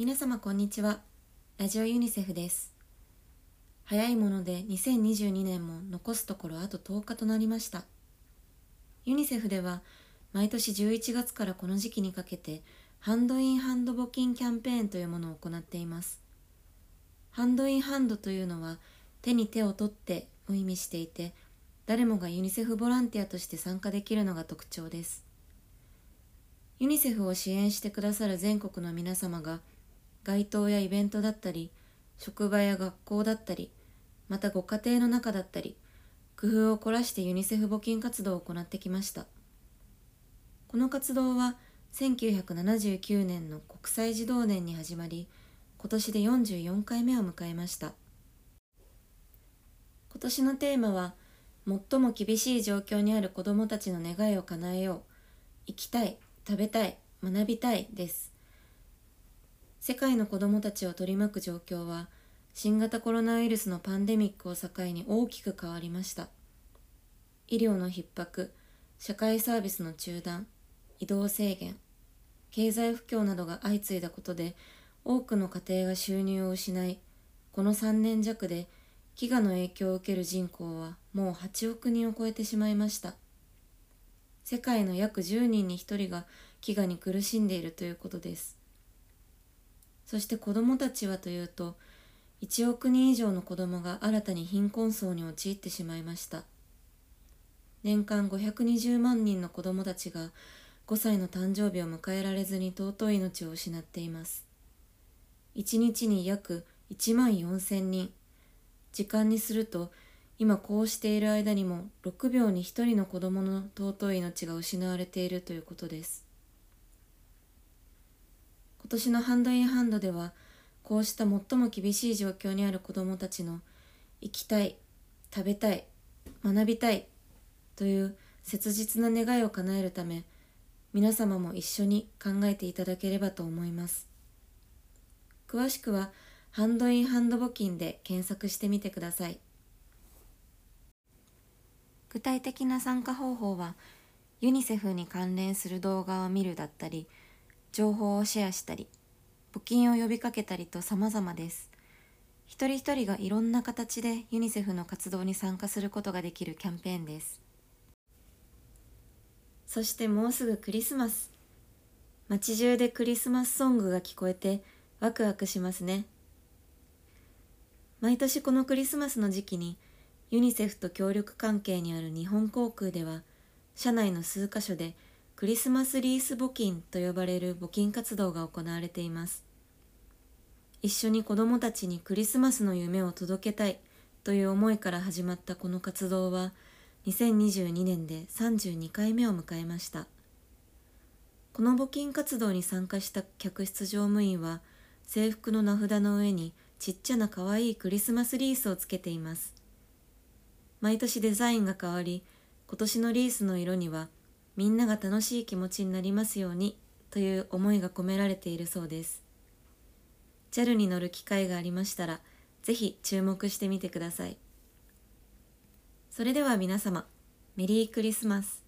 皆様こんにちは。ラジオユニセフです。早いもので2022年も残すところあと10日となりました。ユニセフでは毎年11月からこの時期にかけてハンドインハンド募金キャンペーンというものを行っています。ハンドインハンドというのは手に手を取ってを意味していて誰もがユニセフボランティアとして参加できるのが特徴です。ユニセフを支援してくださる全国の皆様が街頭やイベントだったり職場や学校だったりまたご家庭の中だったり工夫を凝らしてユニセフ募金活動を行ってきました。この活動は1979年の国際児童年に始まり今年で44回目を迎えました。今年のテーマは最も厳しい状況にある子どもたちの願いを叶えよう生きたい食べたい学びたいです。世界の子どもたちを取り巻く状況は新型コロナウイルスのパンデミックを境に大きく変わりました。医療の逼迫社会サービスの中断移動制限経済不況などが相次いだことで多くの家庭が収入を失いこの3年弱で飢餓の影響を受ける人口はもう8億人を超えてしまいました。世界の約10人に1人が飢餓に苦しんでいるということです。そして子どもたちはというと1億人以上の子どもが新たに貧困層に陥ってしまいました。年間520万人の子どもたちが5歳の誕生日を迎えられずに尊い命を失っています。1日に約1万4千人。時間にすると今こうしている間にも6秒に1人の子供の尊い命が失われているということです。今年のハンドインハンドではこうした最も厳しい状況にある子どもたちの生きたい食べたい学びたいという切実な願いを叶えるため皆様も一緒に考えていただければと思います。詳しくはハンドインハンド募金で検索してみてください。具体的な参加方法はユニセフに関連する動画を見るだったり情報をシェアしたり募金を呼びかけたりと様々です。一人一人がいろんな形でユニセフの活動に参加することができるキャンペーンです。そしてもうすぐクリスマス。街中でクリスマスソングが聞こえてワクワクしますね。毎年このクリスマスの時期にユニセフと協力関係にある日本航空では社内の数カ所でクリスマスリース募金と呼ばれる募金活動が行われています。一緒に子どもたちにクリスマスの夢を届けたいという思いから始まったこの活動は2022年で32回目を迎えました。この募金活動に参加した客室乗務員は制服の名札の上にちっちゃな可愛いクリスマスリースをつけています。毎年デザインが変わり今年のリースの色にはみんなが楽しい気持ちになりますようにという思いが込められているそうです。JAL に乗る機会がありましたらぜひ注目してみてください。それでは皆様メリークリスマス。